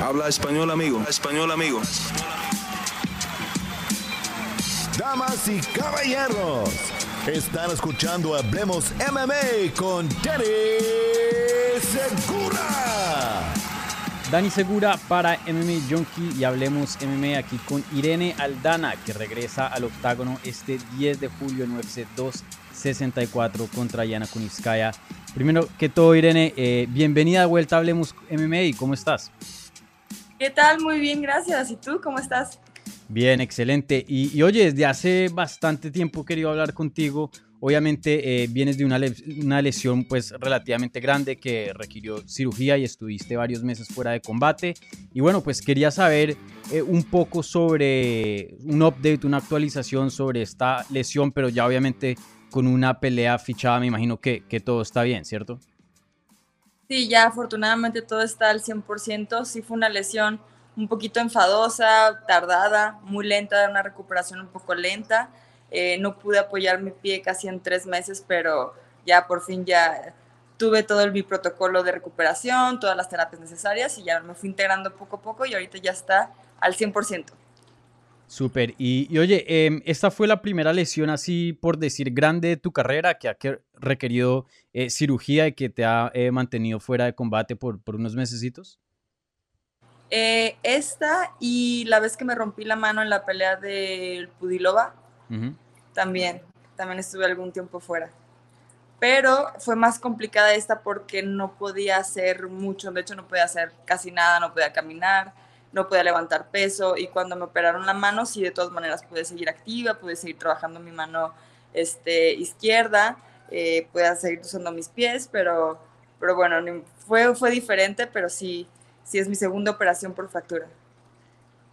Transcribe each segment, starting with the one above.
Habla español, amigo. español, amigo. Damas y caballeros, están escuchando Hablemos MMA con Danny Segura. Dani Segura para MMA Junkie y Hablemos MMA aquí con Irene Aldana que regresa al octágono este 10 de julio en UFC 264 contra Yana Kuniskaya. Primero que todo, Irene, eh, bienvenida de vuelta a Hablemos MMA. ¿Cómo estás? ¿Qué tal? Muy bien, gracias. ¿Y tú cómo estás? Bien, excelente. Y, oye, desde hace bastante tiempo he querido hablar contigo. Obviamente eh, vienes de una, una, lesión pues relativamente grande que requirió cirugía y estuviste varios meses fuera de combate. Y bueno, pues quería saber eh, un poco sobre un update, una actualización sobre esta lesión, pero ya obviamente con una pelea fichada me imagino que, que todo está bien, ¿cierto? Sí, ya afortunadamente todo está al 100%. Sí fue una lesión un poquito enfadosa, tardada, muy lenta, una recuperación un poco lenta. Eh, no pude apoyar mi pie casi en tres meses, pero ya por fin ya tuve todo el, mi protocolo de recuperación, todas las terapias necesarias y ya me fui integrando poco a poco y ahorita ya está al 100%. Súper. Y, oye, em, esta fue la primera lesión así, por decir, grande de tu carrera que ha requerido eh, cirugía y que te ha eh, mantenido fuera de combate por, por unos mesecitos. Eh, esta y la vez que me rompí la mano en la pelea del Pudilova, también, también estuve algún tiempo fuera. Pero fue más complicada esta porque no podía hacer mucho, de hecho no podía hacer casi nada, no podía caminar no podía levantar peso y cuando me operaron la mano sí de todas maneras pude seguir activa, pude seguir trabajando mi mano este, izquierda, eh, pude seguir usando mis pies, pero, pero bueno, fue, fue diferente, pero sí, sí es mi segunda operación por fractura.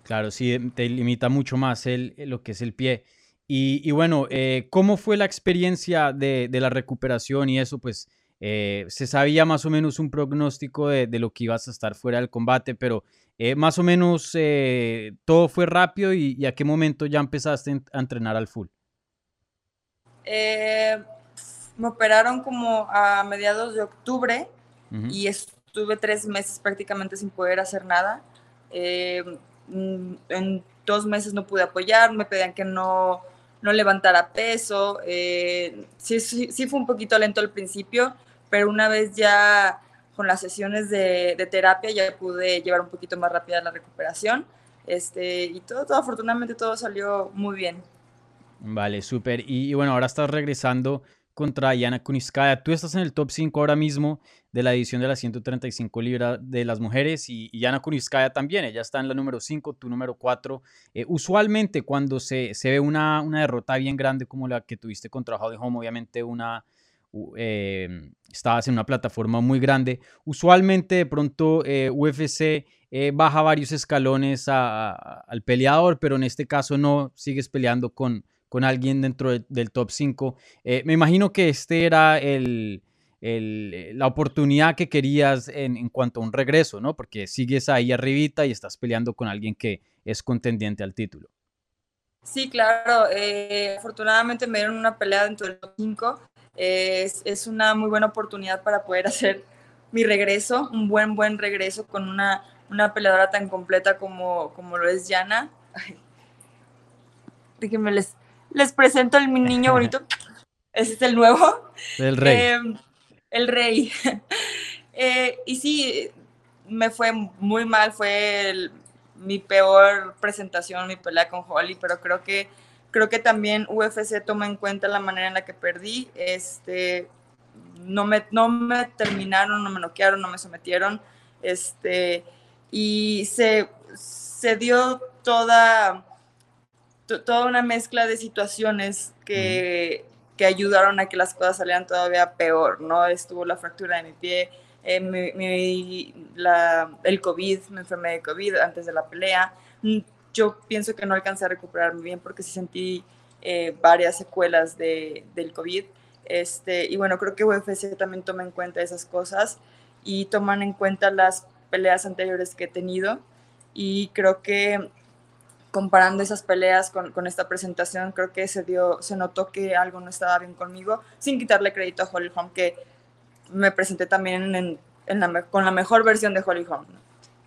Claro, sí, te limita mucho más el, lo que es el pie. Y, bueno, eh, ¿cómo fue la experiencia de, de, la recuperación y eso? Pues eh, se sabía más o menos un pronóstico de, de, lo que ibas a estar fuera del combate, pero eh, más o menos eh, todo fue rápido y, a qué momento ya empezaste a entrenar al full. Eh, me operaron como a mediados de octubre y estuve tres meses prácticamente sin poder hacer nada. Mm, en dos meses no pude apoyar, me pedían que no, no levantara peso. sí, sí, sí fue un poquito lento al principio, pero una vez ya con las sesiones de, terapia ya pude llevar un poquito más rápida la recuperación. Este, y todo, todo, afortunadamente todo salió muy bien. Vale, súper. Y, bueno, ahora estás regresando contra Yana Kuniskaya. Tú estás en el top 5 ahora mismo de la edición de las 135 libras de las mujeres y, Yana Kuniskaya también. Ella está en la número 5, tú número 4. Eh, usualmente cuando se, se ve una, una, derrota bien grande como la que tuviste contra Holly Home, obviamente una, eh, estabas en una plataforma muy grande. Usualmente de pronto eh, UFC eh, baja varios escalones al peleador, pero en este caso no, sigues peleando con, con alguien dentro del top 5. me imagino que este era el, la oportunidad que querías en, en, cuanto a un regreso, ¿no? Porque sigues ahí arribita y estás peleando con alguien que es contendiente al título. Sí, claro. afortunadamente me dieron una pelea dentro del top 5 es, es, una muy buena oportunidad para poder hacer mi regreso, un buen, buen regreso con una, una peleadora tan completa como, como lo es Yana. Déjenme les, les presento el mi niño bonito. Ese es el nuevo. El rey. Em, el rey. Eh, y sí, me fue muy mal, fue mi peor presentación, mi pelea con Holly, pero creo que Creo que también UFC toma en cuenta la manera en la que perdí. Este, no, me, no me terminaron, no me noquearon, no me sometieron. Este, y se, se dio toda, toda una mezcla de situaciones que, que, ayudaron a que las cosas salieran todavía peor, ¿no? Estuvo la fractura de mi pie, eh, la, el COVID, me enfermé de COVID antes de la pelea yo pienso que no alcancé a recuperarme bien porque sí sentí eh, varias secuelas de, del COVID. Este, y bueno, creo que UFC también toma en cuenta esas cosas y toman en cuenta las peleas anteriores que he tenido. Y creo que comparando esas peleas con, con, esta presentación, creo que se, dio, se notó que algo no estaba bien conmigo, sin quitarle crédito a Holly Holm, que me presenté también en, en la, con la mejor versión de Holly Holm.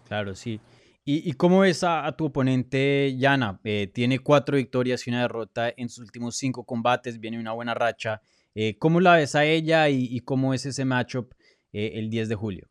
Claro, sí. ¿Y, cómo ves a, tu oponente, Yana? Eh, tiene cuatro victorias y una derrota en sus últimos cinco combates, viene una buena racha. Eh, ¿Cómo la ves a ella y, cómo es ese matchup eh, el 10 de julio?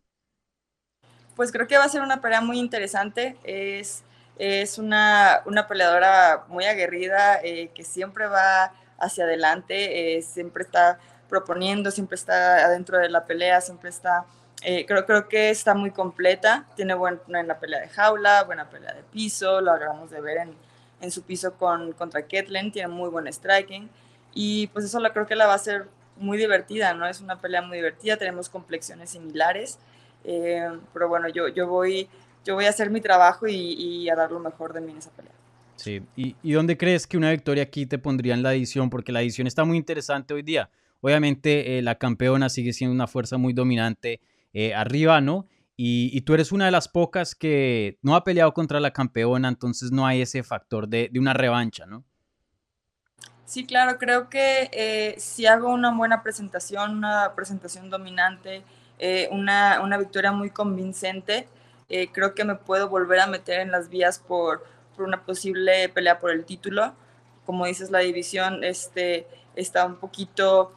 Pues creo que va a ser una pelea muy interesante. Es, es una, una peleadora muy aguerrida que siempre va hacia adelante, siempre está proponiendo, siempre está adentro de la pelea, siempre está eh, creo, creo que está muy completa, tiene buena en la pelea de jaula, buena pelea de piso, lo acabamos de ver en, en su piso con, contra Ketlen, tiene muy buen striking y pues eso la, creo que la va a ser muy divertida, ¿no? Es una pelea muy divertida, tenemos complexiones similares, eh, pero bueno, yo, yo, voy, yo voy a hacer mi trabajo y, y, a dar lo mejor de mí en esa pelea. Sí, ¿Y, ¿y dónde crees que una victoria aquí te pondría en la edición? Porque la edición está muy interesante hoy día. Obviamente eh, la campeona sigue siendo una fuerza muy dominante eh, arriba, ¿no? Y, tú eres una de las pocas que no ha peleado contra la campeona, entonces no hay ese factor de, una revancha, ¿no? Sí, claro, creo que eh, si hago una buena presentación, una presentación dominante, eh, una, victoria muy convincente, creo que me puedo volver a meter en las vías por, una posible pelea por el título. Como dices, la división este, está un poquito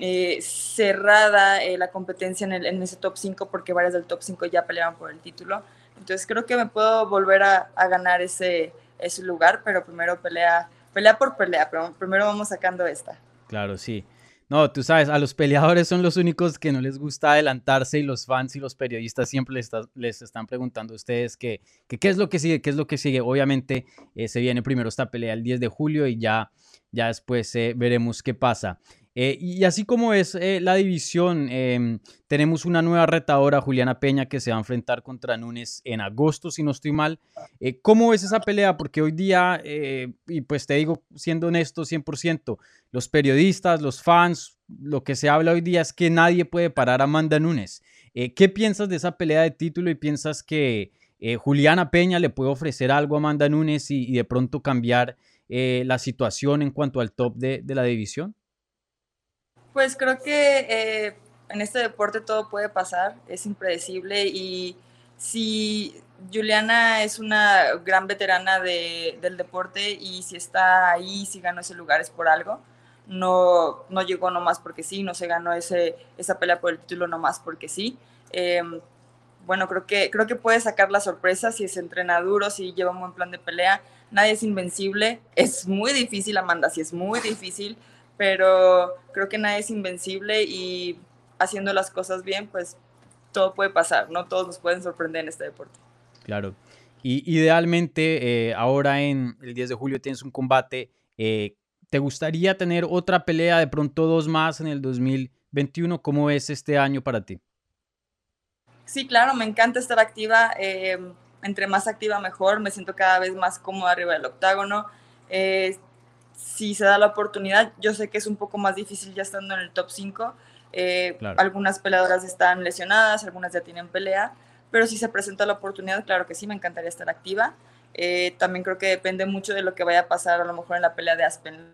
eh, cerrada eh, la competencia en, el, en, ese top 5 porque varias del top 5 ya peleaban por el título. Entonces creo que me puedo volver a, ganar ese, ese lugar, pero primero pelea, pelea por pelea, pero primero vamos sacando esta. Claro, sí. No, tú sabes, a los peleadores son los únicos que no les gusta adelantarse y los fans y los periodistas siempre les, les están preguntando a ustedes que, qué es lo que sigue, qué es lo que sigue. Obviamente eh, se viene primero esta pelea el 10 de julio y ya, ya después veremos qué pasa. Eh, y así como es eh, la división, em, tenemos una nueva retadora, Juliana Peña, que se va a enfrentar contra Núñez en agosto, si no estoy mal. Eh, ¿Cómo es esa pelea? Porque hoy día, y pues te digo, siendo honesto, 100%, los periodistas, los fans, lo que se habla hoy día es que nadie puede parar a Amanda Núñez. ¿Qué piensas de esa pelea de título y piensas que Juliana Peña le puede ofrecer algo a Amanda Núñez y, de pronto cambiar la situación en cuanto al top de la división? Pues creo que eh, en este deporte todo puede pasar, es impredecible y si Juliana es una gran veterana del deporte y si está ahí, si ganó ese lugar es por algo. No, no llegó nomás porque sí, no se ganó ese, esa pelea por el título nomás porque sí. Em, bueno, creo que, creo que puede sacar la sorpresa si es entrena duro, si lleva un buen plan de pelea. Nadie es invencible. Es muy difícil, Amanda, sí es muy difícil pero creo que nadie es invencible y haciendo las cosas bien, pues todo puede pasar, no todos nos pueden sorprender en este deporte. Claro. Y idealmente, eh, ahora en el 10 de julio tienes un combate. Eh, ¿Te gustaría tener otra pelea, de pronto dos más en el 2021? ¿Cómo es este año para ti? Sí, claro, me encanta estar activa. Eh, entre más activa, mejor. Me siento cada vez más cómoda arriba del octágono si se da la oportunidad, yo sé que es un poco más difícil ya estando en el top 5. Eh, algunas peleadoras están lesionadas, algunas ya tienen pelea, pero si se presenta la oportunidad, claro que sí, me encantaría estar activa. Eh, también creo que depende mucho de lo que vaya a pasar a lo mejor en la pelea de Aspen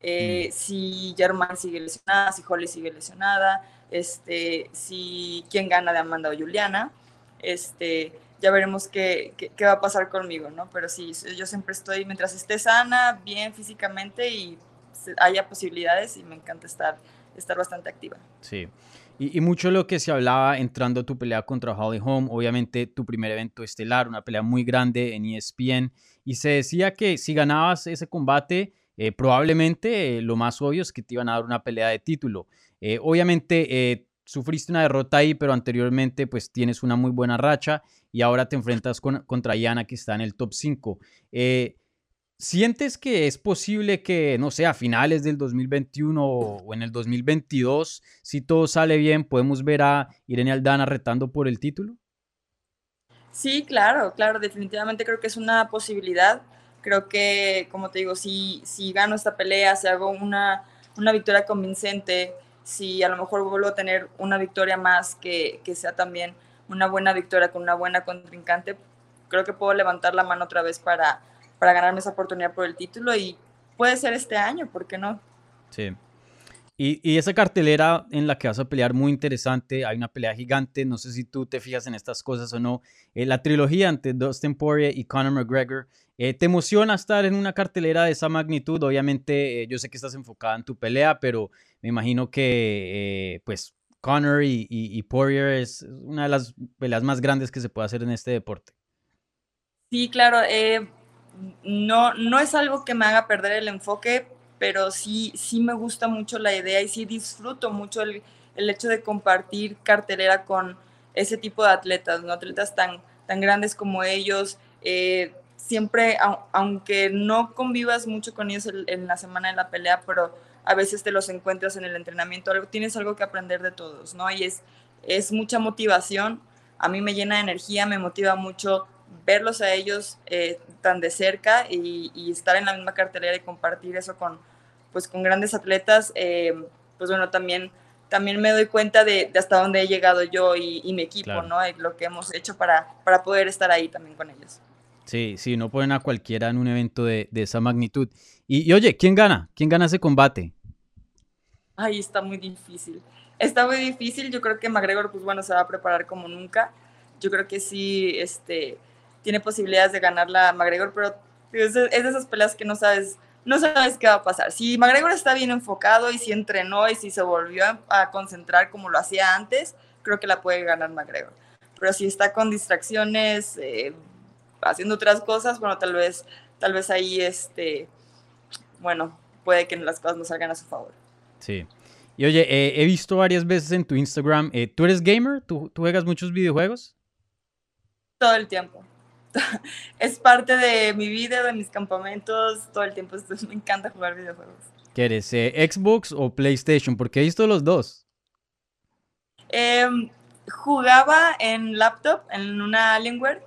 eh, mm. si Germán sigue lesionada, si Holly sigue lesionada, este, si quién gana de Amanda o Juliana. Este, ya veremos qué, qué, va a pasar conmigo, ¿no? Pero sí, yo siempre estoy, mientras esté sana, bien físicamente y haya posibilidades y me encanta estar, estar bastante activa. Sí. Y, mucho lo que se hablaba entrando a tu pelea contra Holly Holm, obviamente tu primer evento estelar, una pelea muy grande en ESPN, y se decía que si ganabas ese combate, eh, probablemente eh, lo más obvio es que te iban a dar una pelea de título. Eh, obviamente sufriste una derrota ahí, pero anteriormente pues tienes una muy buena racha y ahora te enfrentas con, contra Yana que está en el top 5. Eh, ¿Sientes que es posible que, no sé, a finales del 2021 o en el 2022, si todo sale bien, podemos ver a Irene Aldana retando por el título? Sí, claro, claro, definitivamente creo que es una posibilidad. Creo que, como te digo, si, si gano esta pelea, si hago una, una victoria convincente, si a lo mejor vuelvo a tener una victoria más que, que sea también una buena victoria con una buena contrincante, creo que puedo levantar la mano otra vez para, para ganarme esa oportunidad por el título y puede ser este año, ¿por qué no? Sí. Y, y, esa cartelera en la que vas a pelear muy interesante, hay una pelea gigante, no sé si tú te fijas en estas cosas o no, eh, la trilogía ante Dustin Poirier y Conor McGregor, eh, ¿te emociona estar en una cartelera de esa magnitud? Obviamente eh, yo sé que estás enfocada en tu pelea, pero me imagino que eh, pues Conor y, y, y, Poirier es una de las peleas más grandes que se puede hacer en este deporte. Sí, claro, no, no es algo que me haga perder el enfoque, pero sí, sí me gusta mucho la idea y sí disfruto mucho el, el hecho de compartir cartelera con ese tipo de atletas, ¿no? Atletas tan, tan grandes como ellos. Eh, siempre, aunque no convivas mucho con ellos en la semana de la pelea, pero a veces te los encuentras en el entrenamiento, tienes algo que aprender de todos, ¿no? Y es, es mucha motivación, a mí me llena de energía, me motiva mucho verlos a ellos eh, tan de cerca y, y, estar en la misma cartelera y compartir eso con, pues con grandes atletas, eh, pues bueno, también, también me doy cuenta de, de hasta dónde he llegado yo y, y mi equipo, claro. ¿no? Y lo que hemos hecho para, para poder estar ahí también con ellos. Sí, sí, no ponen a cualquiera en un evento de, de esa magnitud. Y, y, oye, ¿quién gana? ¿Quién gana ese combate? Ay, está muy difícil. Está muy difícil. Yo creo que McGregor, pues bueno, se va a preparar como nunca. Yo creo que sí, este, tiene posibilidades de ganar la McGregor, pero es de, es de esas peleas que no sabes no sabes qué va a pasar. Si McGregor está bien enfocado y si entrenó y si se volvió a, a, concentrar como lo hacía antes, creo que la puede ganar McGregor. Pero si está con distracciones, eh, haciendo otras cosas, bueno, tal vez, tal vez ahí, este, bueno, puede que las cosas no salgan a su favor. Sí. Y oye, eh, he visto varias veces en tu Instagram, eh, ¿tú eres gamer? ¿Tú, ¿Tú juegas muchos videojuegos? Todo el tiempo es parte de mi vida, de mis campamentos, todo el tiempo. Me encanta jugar videojuegos. ¿Qué eres? Eh, ¿Xbox o PlayStation? Porque he visto los dos. Eh, jugaba en laptop, en una Alienware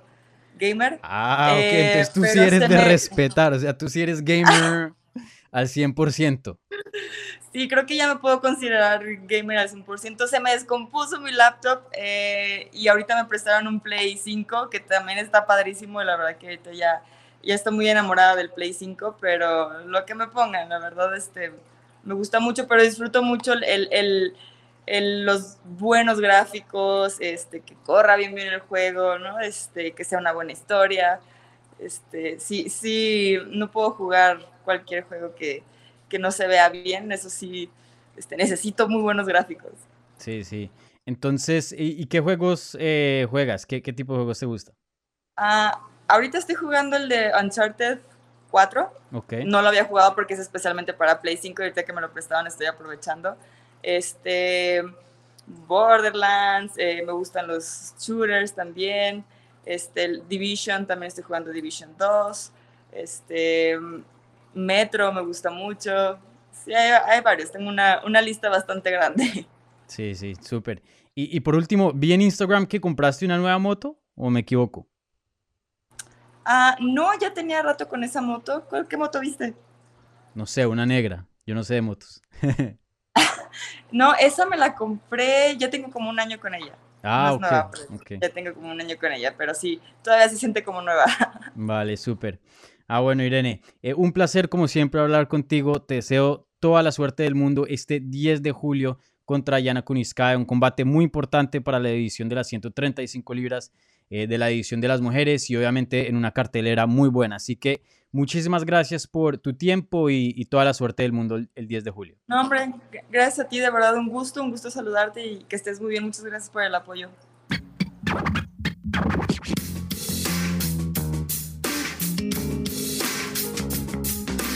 gamer. Ah, ok. Eh, Entonces tú sí eres de me... respetar. O sea, tú sí eres gamer al 100%. Sí, creo que ya me puedo considerar gamer al 100%. Se me descompuso mi laptop eh, y ahorita me prestaron un Play 5 que también está padrísimo. La verdad que ahorita ya, ya estoy muy enamorada del Play 5, pero lo que me pongan, la verdad, este, me gusta mucho, pero disfruto mucho el, el, los buenos gráficos, este, que corra bien bien el juego, ¿no? este, que sea una buena historia. Este, sí, sí, no puedo jugar cualquier juego que, que no se vea bien, eso sí, este, necesito muy buenos gráficos. Sí, sí. Entonces, ¿y, y qué juegos eh, juegas? ¿Qué, ¿Qué, tipo de juegos te gusta? Uh, ahorita estoy jugando el de Uncharted 4. Okay. No lo había jugado porque es especialmente para Play 5 y ahorita que me lo prestaban estoy aprovechando. Este, Borderlands, eh, me gustan los shooters también. Este, Division, también estoy jugando Division 2. Este, Metro me gusta mucho. Sí, hay, hay varios, tengo una, una, lista bastante grande. Sí, sí, súper. Y, y, por último, vi en Instagram que compraste una nueva moto, ¿o me equivoco? Ah, no, ya tenía rato con esa moto. ¿Qué moto viste? No sé, una negra. Yo no sé de motos. no, esa me la compré, ya tengo como un año con ella. Ah, no ok. nueva, okay. Ya tengo como un año con ella, pero sí, todavía se siente como nueva. Vale, súper. Ah, bueno, Irene, eh, un placer como siempre hablar contigo. Te deseo toda la suerte del mundo este 10 de julio contra Yana Kuniskaya, un combate muy importante para la edición de las 135 libras eh, de la edición de las mujeres y obviamente en una cartelera muy buena. Así que muchísimas gracias por tu tiempo y, y toda la suerte del mundo el, el 10 de julio. No, hombre, gracias a ti, de verdad, un gusto, un gusto saludarte y que estés muy bien. Muchas gracias por el apoyo.